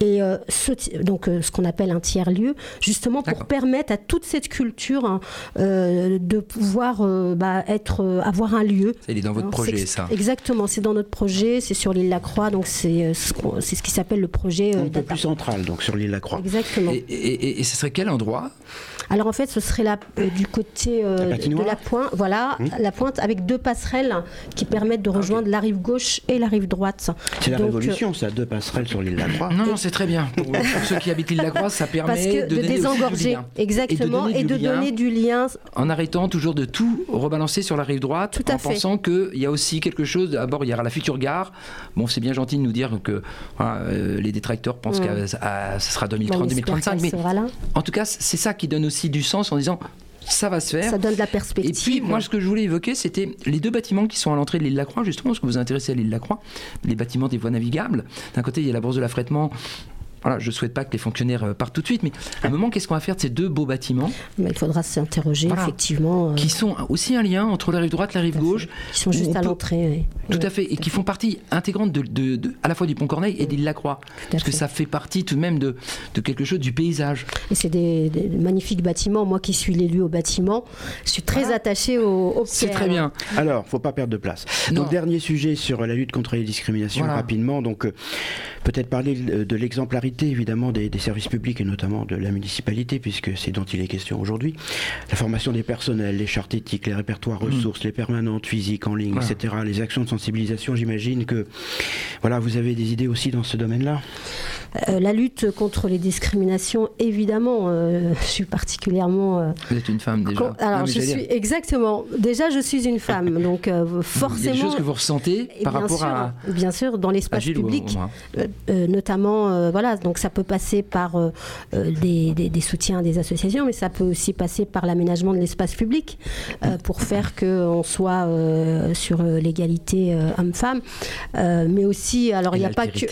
et euh, ce, donc euh, ce qu'on appelle un tiers-lieu, justement pour permettre à toute cette culture hein, euh, de pouvoir euh, bah, être, euh, avoir un lieu. Ça, il est dans votre Alors, projet, ça. Exactement, c'est dans notre projet, c'est sur l'île Lacroix, donc c'est euh, ce, qu'on- c'est ce qui s'appelle le projet euh, Un peu plus central, donc sur l'île Lacroix. Exactement. Et, et- et- et ce serait quel endroit? Alors en fait, ce serait la, euh, du côté euh, La de la pointe, voilà, Hmm. la pointe avec deux passerelles qui permettent de rejoindre la rive gauche et la rive droite. C'est la Donc, euh, révolution, ça, deux passerelles sur l'île Lacroix. Non, non, c'est très bien. Pour, pour ceux qui habitent l'île de la Croix, ça permet Parce que de, de, désengorger, exactement, et de, du lien donner du lien. En arrêtant toujours de tout rebalancer sur la rive droite, à en fait. pensant qu'il y a aussi quelque chose. D'abord, il y aura la future gare. Bon, c'est bien gentil de nous dire que voilà, euh, les détracteurs pensent Mm. que ce sera Bon, on 2030, espère 2035. qu'elle Mais sera là. en tout cas, c'est ça qui donne aussi du sens en disant ça va se faire. Ça donne de la Et perspective. puis, moi, ce que je voulais évoquer, c'était les deux bâtiments qui sont à l'entrée de l'île de la Croix, justement, parce que vous vous intéressez à l'île de la Croix, les bâtiments des voies navigables. D'un côté, il y a la bourse de l'affrètement. Voilà, je ne souhaite pas que les fonctionnaires euh, partent tout de suite, mais à un moment, qu'est-ce qu'on va faire de ces deux beaux bâtiments? Mais il faudra s'interroger, Voilà. effectivement. euh, qui sont aussi un lien entre la rive droite et la rive gauche qui sont juste à peut- l'entrée. oui. Tout Oui, à fait, et qui font partie intégrante de, de- de- à la fois du Pont Corneille et de l'île Lacroix. Parce que ça fait partie tout de même de, de quelque chose du paysage. Et c'est des, des magnifiques bâtiments. Moi qui suis l'élu au bâtiment, je suis très attachée aux, aux C'est pierres. très bien. Alors, faut pas perdre de place. Non. Donc, dernier sujet sur la lutte contre les discriminations, Voilà. rapidement. Donc, euh, peut-être parler de de l'exemplarité, évidemment, des, des services publics et notamment de la municipalité, puisque c'est dont il est question aujourd'hui. La formation des personnels, les chartes éthiques, les répertoires ressources, les permanentes physiques en ligne, Voilà. etc. Les actions de sensibilisation, j'imagine que, voilà, vous avez des idées aussi dans ce domaine-là? Euh, la lutte contre les discriminations, évidemment, euh, je suis particulièrement. euh, Vous êtes une femme déjà. con- Alors, Non, je suis dire, exactement. Déjà, je suis une femme, donc euh, Il y a forcément. des choses que vous ressentez par rapport sûr, à. bien sûr, dans l'espace public, notamment, voilà, donc ça peut passer par des, des- des soutiens à des associations, mais ça peut aussi passer par l'aménagement de l'espace public pour faire qu'on soit sur l'égalité homme-femme, Euh, mais aussi, alors il n'y a pas que.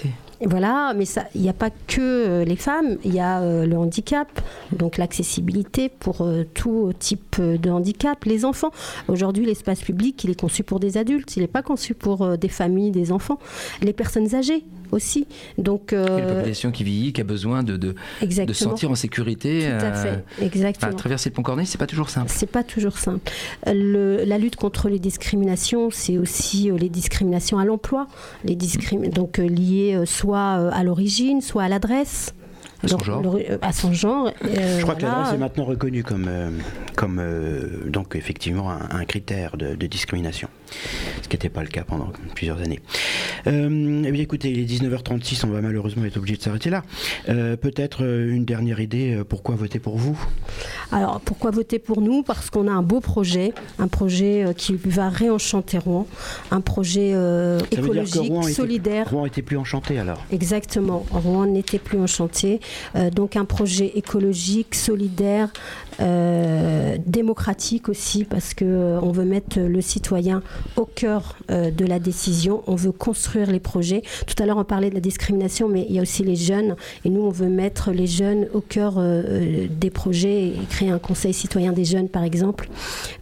Voilà, mais il n'y a pas que euh, les femmes, il y a euh, le handicap, donc l'accessibilité pour euh, tout type de handicap. Les enfants, aujourd'hui, l'espace public, il est conçu pour des adultes, il n'est pas conçu pour des familles, des enfants. Les personnes âgées aussi. Donc, euh, une population qui vieillit, qui a besoin de, de, sentir en sécurité. Tout à fait, exactement. à traverser le pont Corneille, c'est pas toujours simple. C'est pas toujours simple. Le- la lutte contre les discriminations, c'est aussi euh, les discriminations à l'emploi, les discrim- donc euh, liées euh, soit euh, à l'origine, soit à l'adresse. À son Donc, genre. l'ori- euh, À son genre. euh, Je crois que voilà. l'adresse est maintenant reconnue comme, euh, comme euh, donc effectivement un, un critère de, de discrimination, ce qui n'était pas le cas pendant plusieurs années. Euh, eh bien écoutez, il est 19h36, on va malheureusement être obligé de s'arrêter là. Euh, Peut-être une dernière idée, pourquoi voter pour vous? Alors pourquoi voter pour nous? Parce qu'on a un beau projet, un projet qui va réenchanter Rouen, un projet euh, que écologique, Rouen était- solidaire. Rouen était plus enchanté alors? Exactement. Rouen n'était plus en chantier. Euh, donc un projet écologique, solidaire, euh, démocratique aussi, parce que euh, veut mettre le citoyen au cœur euh, de la décision. On veut construire les projets. Tout à l'heure on parlait de la discrimination, mais il y a aussi les jeunes. Et nous on veut mettre les jeunes au cœur euh, euh, des projets et créer un conseil citoyen des jeunes, par exemple,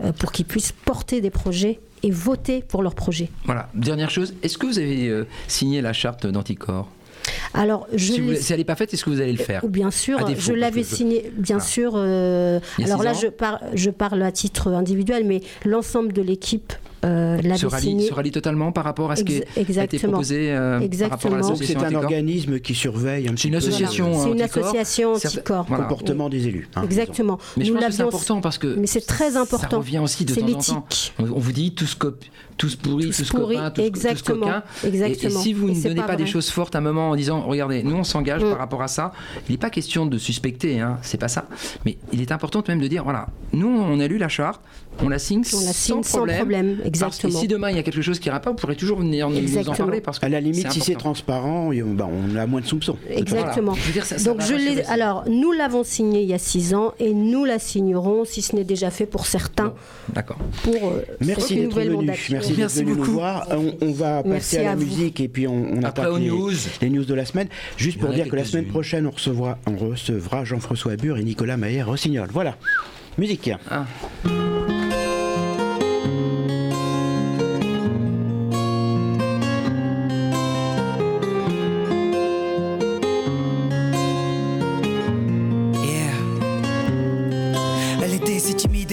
euh, pour qu'ils puissent porter des projets et voter pour leurs projets. Voilà. Dernière chose, est-ce que vous avez euh, signé la charte d'anticorps Alors, je si, vous- si elle n'est pas faite, est-ce que vous allez le faire Ou Bien sûr, défaut, je l'avais signé, bien Voilà. sûr. euh, alors là, ans je, par- je parle à titre individuel, mais l'ensemble de l'équipe euh, l'avait se se rallie totalement par rapport à ce qui Ex- a été proposé euh, par rapport à Exactement. C'est un organisme qui surveille un petit une peu association le C'est une association Certes- anticorps. voilà. comportement des élus. hein, Exactement. Mais je Nous pense que c'est important parce que Mais c'est très ça important. revient aussi de temps en temps. On vous dit tous, cop- tous pourris, tous, Tous pourris, copains, tous, tous exactement, coquins. Et- exactement. Et, si vous Et ne donnez pas pas, des choses fortes à un moment en disant regardez, nous on s'engage Mm. par rapport à ça, il n'est pas question de suspecter, hein, c'est pas ça. Mais il est important quand même de dire voilà, nous on a lu la charte, on la signe, On la signe sans sans problème. Problème, Parce que exactement. si demain il y a quelque chose qui ira pas, vous pourrez toujours venir nous en Exactement. parler. Parce que À la limite, si c'est transparent, bah, on a moins de soupçons. Exactement. Voilà. Je veux dire, ça- ça Donc va je l'ai. Alors nous l'avons signé il y a six ans et nous la signerons si ce n'est déjà fait pour certains D'accord. pour euh, Merci cette d'être nouvelle venu. mandature. Merci d'être Merci venu nous voir. On, on va Merci passer à la à musique et puis on, on attaque les, news. les news de la semaine. Juste pour en dire que la semaine prochaine, on recevra, on recevra Jean-François Bure et Nicolas Maillère-Rossignol. Voilà. Musique. Ah.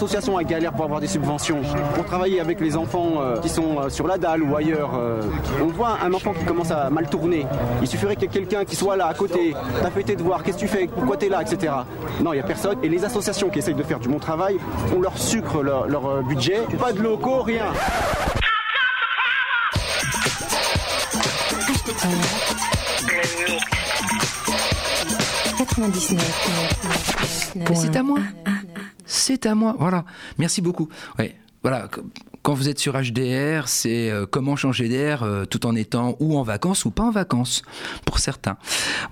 Associations elles galèrent pour avoir des subventions, pour travailler avec les enfants euh, qui sont euh, sur la dalle ou ailleurs. euh, on voit un enfant qui commence à mal tourner. Il suffirait qu'il y ait quelqu'un qui soit là à côté, t'as fait tes devoirs, qu'est-ce que tu fais, pourquoi tu es là, etc. Non, il n'y a personne. Et les associations qui essayent de faire du bon travail, on leur sucre leur, leur, budget, pas de locaux, rien. C'est à moi. C'est à moi. Voilà. Merci beaucoup. Ouais. Voilà. qu- Quand vous êtes sur HDR, c'est euh, comment changer d'air euh, tout en étant ou en vacances ou pas en vacances, pour certains.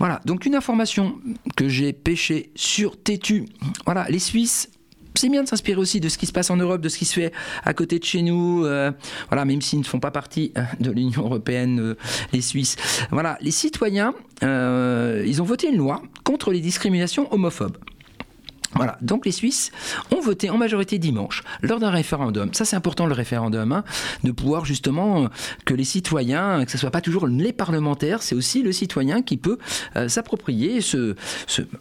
Voilà. Donc une information que j'ai pêchée sur Tétu. Voilà. Les Suisses. C'est bien de s'inspirer aussi de ce qui se passe en Europe, de ce qui se fait à côté de chez nous. euh, voilà, même s'ils ne font pas partie de l'Union européenne, les Suisses. Voilà, les citoyens, ils ont voté une loi contre les discriminations homophobes. Voilà, donc les Suisses ont voté en majorité dimanche lors d'un référendum. Ça, c'est important le référendum, hein, de pouvoir justement euh, que les citoyens, que ce soit pas toujours les parlementaires, c'est aussi le citoyen qui peut euh, s'approprier ce,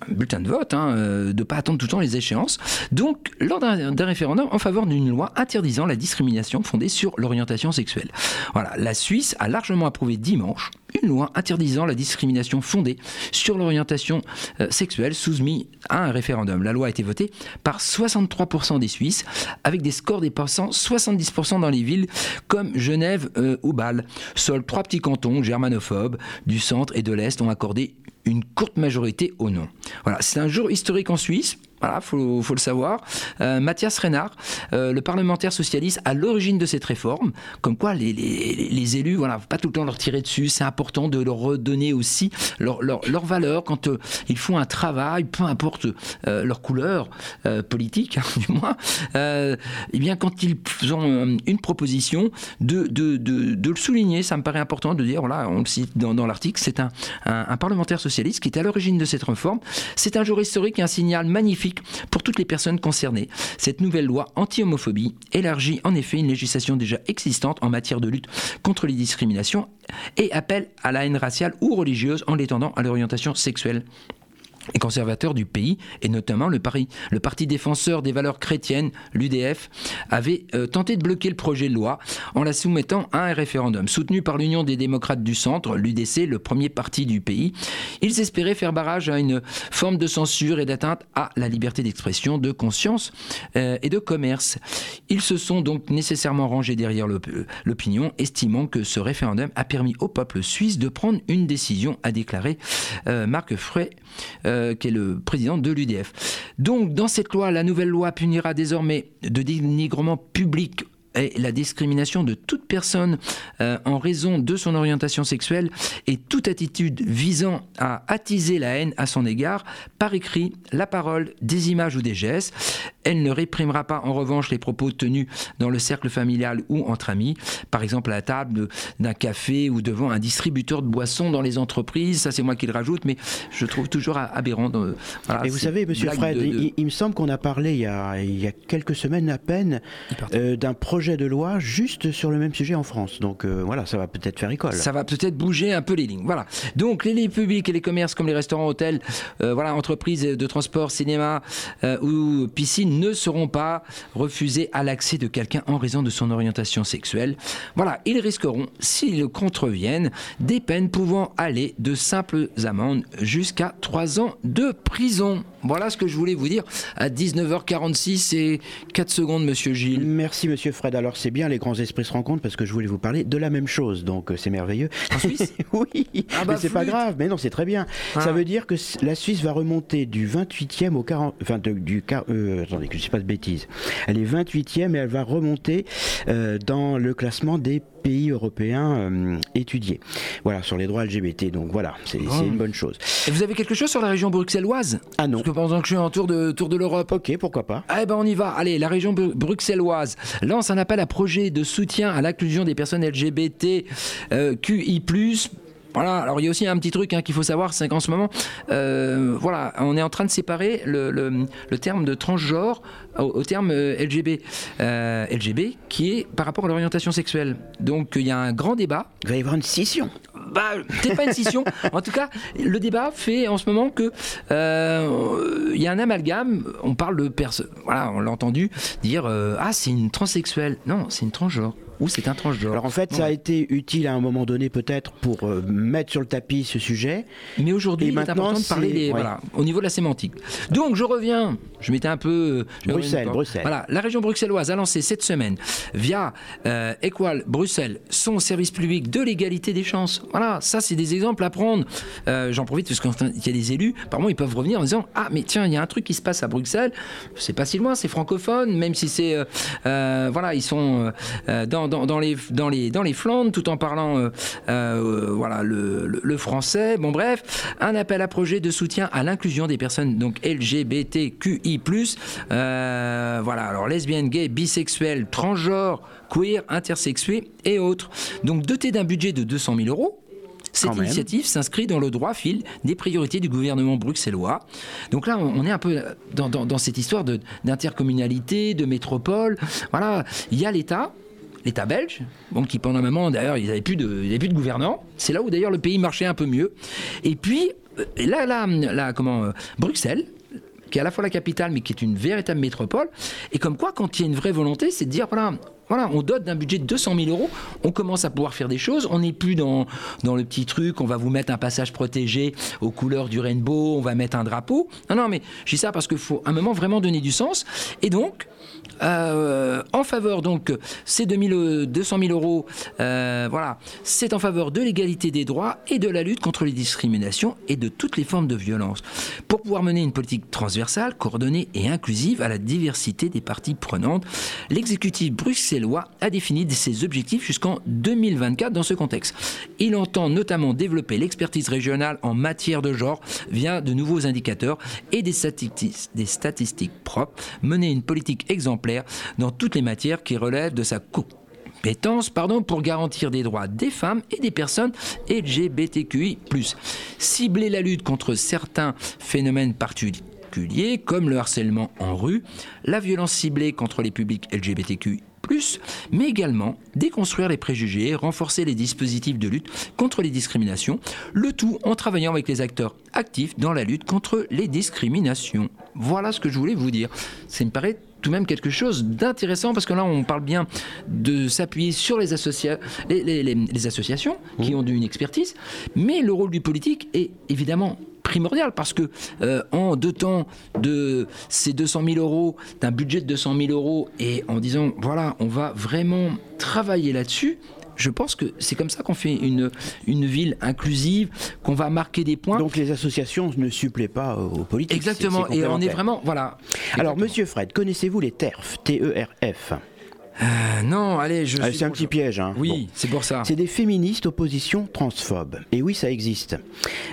bulletin de vote, hein, euh, de pas attendre tout le temps les échéances. Donc, lors d'un référendum en faveur d'une loi interdisant la discrimination fondée sur l'orientation sexuelle. Voilà, la Suisse a largement approuvé dimanche une loi interdisant la discrimination fondée sur l'orientation euh, sexuelle soumise à un référendum. La loi a été votée par 63% des Suisses, avec des scores dépassant 70% dans les villes comme Genève euh, ou Bâle. Seuls trois petits cantons germanophobes du centre et de l'Est ont accordé une courte majorité au non. Voilà, c'est un jour historique en Suisse. Voilà, faut, faut le savoir. Euh, Mathias Reynard, euh, le parlementaire socialiste, à l'origine de cette réforme, comme quoi les, les- les élus, voilà, pas tout le temps leur tirer dessus. C'est important de leur redonner aussi leur, leur, leur valeur quand euh, ils font un travail, peu importe leur couleur politique, hein, du moins. Euh, eh bien, quand ils ont une proposition, de, de, de, de le souligner, ça me paraît important de dire, voilà, on le cite dans, l'article, c'est un, un parlementaire socialiste qui est à l'origine de cette réforme. C'est un jour historique et un signal magnifique pour toutes les personnes concernées. Cette nouvelle loi anti-homophobie élargit en effet une législation déjà existante en matière de lutte contre les discriminations et appelle à la haine raciale ou religieuse en l'étendant à l'orientation sexuelle et conservateur du pays, et notamment le, pari- le Parti défenseur des valeurs chrétiennes, l'UDF, avait euh, tenté de bloquer le projet de loi en la soumettant à un référendum. Soutenu par l'Union des démocrates du centre, l'UDC, le premier parti du pays, ils espéraient faire barrage à une forme de censure et d'atteinte à la liberté d'expression, de conscience euh, et de commerce. Ils se sont donc nécessairement rangés derrière l'op- l'opinion, estimant que ce référendum a permis au peuple suisse de prendre une décision, a déclaré euh, Marc Frey, euh, qui est le président de l'UDF. Donc, dans cette loi, la nouvelle loi punira désormais de dénigrement public et la discrimination de toute personne euh, en raison de son orientation sexuelle et toute attitude visant à attiser la haine à son égard par écrit, la parole, des images ou des gestes. Elle ne réprimera pas en revanche les propos tenus dans le cercle familial ou entre amis, par exemple à la table d'un café ou devant un distributeur de boissons dans les entreprises. Ça, c'est moi qui le rajoute, mais je trouve toujours aberrant. de- voilà, Et vous savez, Monsieur Fred, de- de- il, il me semble qu'on a parlé il y a, il y a quelques semaines à peine euh, d'un projet de loi juste sur le même sujet en France. Donc euh, voilà, ça va peut-être faire école. Ça va peut-être bouger un peu les lignes. Voilà. Donc les lieux publics et les commerces comme les restaurants, hôtels, euh, voilà, entreprises de transport, cinéma euh, ou piscine ne seront pas refusés à l'accès de quelqu'un en raison de son orientation sexuelle. Voilà, ils risqueront, s'ils contreviennent, des peines pouvant aller de simples amendes jusqu'à 3 ans de prison. Voilà ce que je voulais vous dire à 19h46 et 4 secondes, monsieur Gilles. Merci Monsieur Fred. Alors c'est bien, les grands esprits se rencontrent parce que je voulais vous parler de la même chose. Donc euh, c'est merveilleux. En Suisse Oui, Ah bah, mais c'est pas grave. Mais non, c'est très bien. Ah. Ça veut dire que la Suisse va remonter du 28e au 40. Enfin, de- du. euh, attendez, que je ne pas de bêtises. Elle est 28e et elle va remonter euh, dans le classement des pays européens euh, étudiés. Voilà, sur les droits LGBT. Donc voilà, c'est Oh. c'est une bonne chose. Et vous avez quelque chose sur la région bruxelloise? Ah non. Que pendant que je suis en tour de, tour de l'Europe. Ok, pourquoi pas. Eh ben on y va. Allez, la région bru- bruxelloise lance un appel à projet de soutien à l'inclusion des personnes LGBT euh, QI+. Voilà, alors il y a aussi un petit truc hein, qu'il faut savoir, c'est qu'en ce moment, euh, voilà, on est en train de séparer le, le- le terme de transgenre au, au terme euh, LGB, euh, LGB, qui est par rapport à l'orientation sexuelle. Donc il y a un grand débat. Il va y avoir une scission. bah, peut-être pas une scission. en tout cas, le débat fait en ce moment que il y a un amalgame. On parle de personne. Voilà, on l'a entendu dire ah c'est une transsexuelle. Non, c'est une transgenre. Ou c'est un transgenre. Alors en fait, ça a été utile à un moment donné peut-être pour euh, mettre sur le tapis ce sujet. Mais aujourd'hui, il est important de parler des, ouais. voilà, au niveau de la sémantique. Donc, je reviens. Je m'étais un peu. je Bruxelles, Bruxelles. Voilà, la région bruxelloise a lancé cette semaine, via euh, Equal Bruxelles, son service public de l'égalité des chances. Voilà, ça, c'est des exemples à prendre. Euh, J'en profite parce qu'il y a des élus, apparemment, ils peuvent revenir en disant Ah, mais tiens, il y a un truc qui se passe à Bruxelles. C'est pas si loin, c'est francophone, même si c'est. euh, euh, voilà, ils sont euh, dans, dans, dans les, dans, les, dans les Flandres, tout en parlant euh, euh, voilà, le, le- le français. Bon, bref, un appel à projet de soutien à l'inclusion des personnes donc LGBTQI. Euh, voilà, alors lesbiennes, gays, bisexuels, transgenres, queer, intersexués et autres. Donc doté d'un budget de 200 000 euros. Cette Quand initiative s'inscrit dans le droit fil des priorités du gouvernement bruxellois. Donc là, on est un peu dans, dans- dans cette histoire de- d'intercommunalité, de métropole. Voilà, il y a l'État, l'État belge, bon, qui pendant un moment, d'ailleurs, ils n'avaient plus, de- plus de gouvernants. C'est là où d'ailleurs le pays marchait un peu mieux. Et puis, euh, là, là, là comment, euh, Bruxelles, qui est à la fois la capitale, mais qui est une véritable métropole. Et comme quoi, quand il y a une vraie volonté, c'est de dire, voilà, voilà, on dote d'un budget de 200 000 euros, on commence à pouvoir faire des choses, on n'est plus dans, dans le petit truc, on va vous mettre un passage protégé aux couleurs du rainbow, on va mettre un drapeau. Non, non, mais je dis ça parce qu'il faut un moment vraiment donner du sens. Et donc, euh, en faveur, donc, ces 2000, euh, 200 000 euros, euh, voilà, c'est en faveur de l'égalité des droits et de la lutte contre les discriminations et de toutes les formes de violence. Pour pouvoir mener une politique transversale, coordonnée et inclusive à la diversité des parties prenantes, l'exécutif bruxellois a défini ses objectifs jusqu'en 2024 dans ce contexte. Il entend notamment développer l'expertise régionale en matière de genre via de nouveaux indicateurs et des statistiques propres, mener une politique exemplaire dans toutes les matières qui relèvent de sa compétence pardon, pour garantir des droits des femmes et des personnes LGBTQI+. Cibler la lutte contre certains phénomènes particuliers comme le harcèlement en rue, la violence ciblée contre les publics LGBTQI+, mais également déconstruire les préjugés, renforcer les dispositifs de lutte contre les discriminations, le tout en travaillant avec les acteurs actifs dans la lutte contre les discriminations. Voilà ce que je voulais vous dire. Ça me paraît tout de même quelque chose d'intéressant parce que là on parle bien de s'appuyer sur les, associa- les, les- les- les associations qui ont une expertise, mais le rôle du politique est évidemment primordial parce que euh, en deux temps de ces 200 000 euros, d'un budget de 200 000 euros et en disant voilà on va vraiment travailler là-dessus, je pense que c'est comme ça qu'on fait une, une ville inclusive, qu'on va marquer des points. Donc les associations ne suppléent pas aux politiques. Exactement, et on est vraiment. Voilà. Alors, monsieur Fred, connaissez-vous les TERF T-E-R-F Euh, non, allez, je. Ah, c'est un petit piège. Hein. Oui, Bon. c'est pour ça. C'est des féministes opposition transphobes. Et oui, ça existe.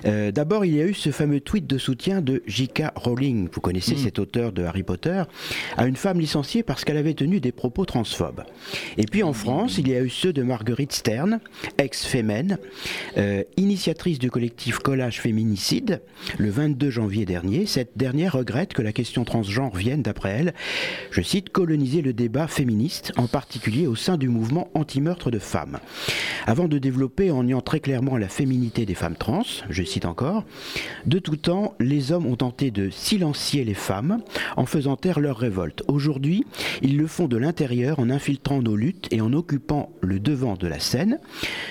Euh, D'abord, il y a eu ce fameux tweet de soutien de J.K. Rowling, vous connaissez Mm. cet auteur de Harry Potter, à une femme licenciée parce qu'elle avait tenu des propos transphobes. Et puis en France, il y a eu ceux de Marguerite Stern, ex-Femen, euh, initiatrice du collectif Collage Féminicide, le 22 janvier dernier. Cette dernière regrette que la question transgenre vienne, d'après elle, je cite, coloniser le débat féministe, en particulier au sein du mouvement anti-meurtre de femmes. Avant de développer en niant très clairement la féminité des femmes trans, je cite encore, de tout temps, les hommes ont tenté de silencier les femmes en faisant taire leur révolte. Aujourd'hui, ils le font de l'intérieur en infiltrant nos luttes et en occupant le devant de la scène.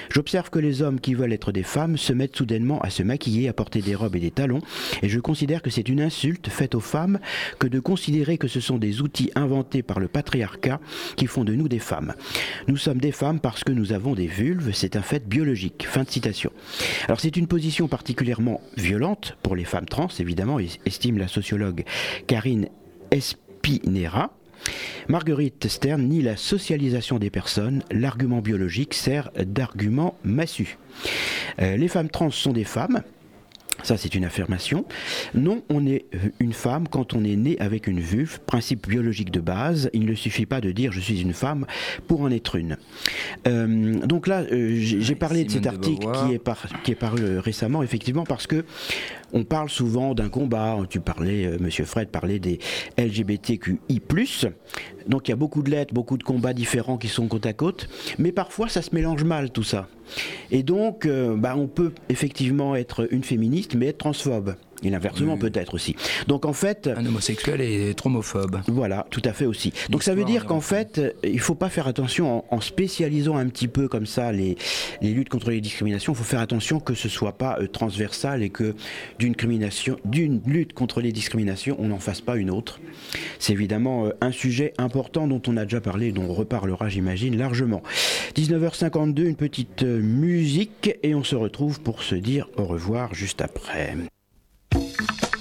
J'observe que les hommes qui veulent être des femmes se mettent soudainement à se maquiller, à porter des robes et des talons, et je considère que c'est une insulte faite aux femmes que de considérer que ce sont des outils inventés par le patriarcat qui font de nous des femmes. Nous sommes des femmes parce que nous avons des vulves, c'est un fait biologique. Fin de citation. Alors c'est une position particulièrement violente pour les femmes trans, évidemment, es- estime la sociologue Karine Espinera. Marguerite Stern nie la socialisation des personnes. L'argument biologique sert d'argument massu. Euh, les femmes trans sont des femmes. Ça, c'est une affirmation. Non, on est euh, une femme quand on est né avec une vulve, principe biologique de base. Il ne suffit pas de dire je suis une femme pour en être une. Euh, donc là, euh, j'ai parlé de cet de article qui est, par- qui est paru récemment, effectivement, parce que on parle souvent d'un combat. Tu parlais, euh, Monsieur Fred parlait des LGBTQI+. Donc il y a beaucoup de lettres, beaucoup de combats différents qui sont côte à côte, mais parfois ça se mélange mal tout ça. Et donc, euh, bah, on peut effectivement être une féministe, mais être transphobe. Et l'inversement peut-être aussi. Donc en fait... Un homosexuel et être homophobe. Voilà, tout à fait aussi. Donc ça veut dire qu'en fait, euh, il faut pas faire attention en, en spécialisant un petit peu comme ça les, les luttes contre les discriminations. Il faut faire attention que ce soit pas euh, transversal et que d'une lutte contre les discriminations, on n'en fasse pas une autre. C'est évidemment euh, un sujet important dont on a déjà parlé, dont on reparlera, j'imagine, largement. 19h52, une petite musique et on se retrouve pour se dire au revoir juste après. Thank you.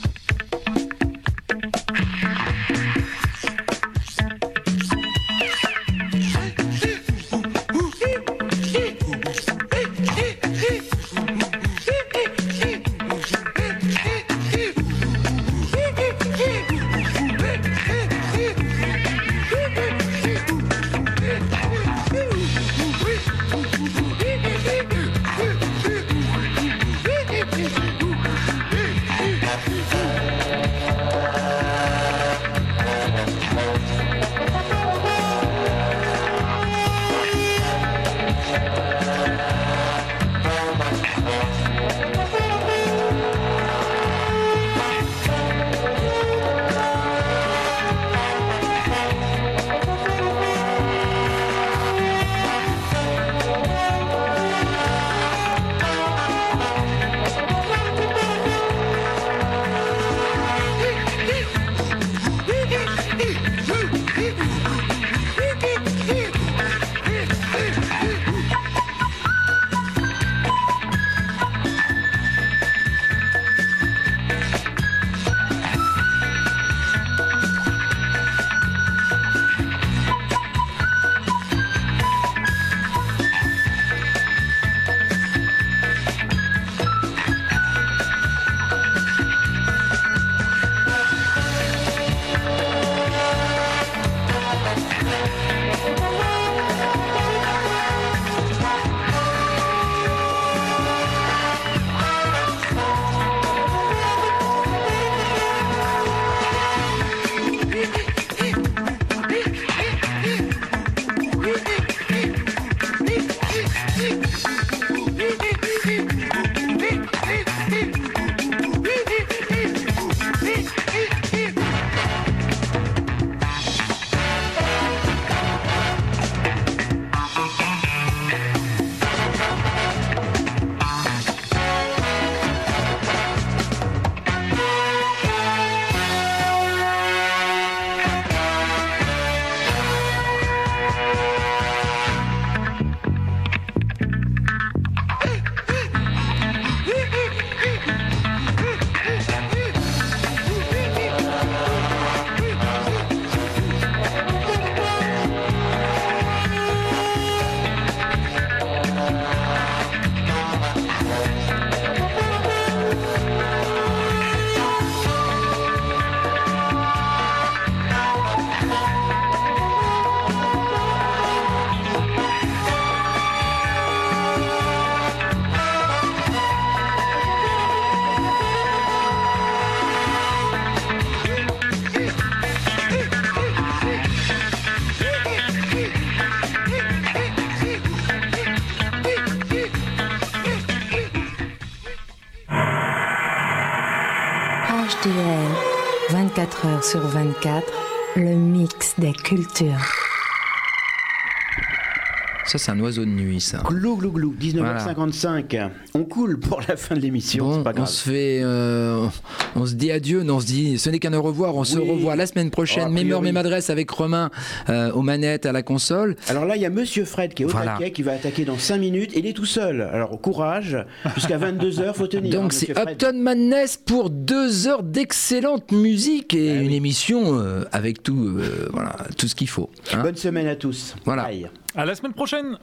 Cultures. Ça, c'est un oiseau de nuit, ça. Glou, glou, glou, 19h55. On coule pour la fin de l'émission, Bon, c'est pas on grave. se fait, euh, on se dit adieu, non, on se dit, ce n'est qu'un au revoir. On se revoit la semaine Oh, prochaine. même heure, priori. même adresse avec Romain euh, aux manettes, à la console. Alors là, il y a Monsieur Fred qui est au Voilà. taquet, qui va attaquer dans 5 minutes, et il est tout seul. Alors courage, jusqu'à 22h, faut tenir. hein, Donc Monsieur c'est. Upton Madness pour deux heures d'excellente musique et Ah une émission euh, avec tout, euh, voilà, tout ce qu'il faut. hein. Bonne semaine à tous. Voilà. Bye. À la semaine prochaine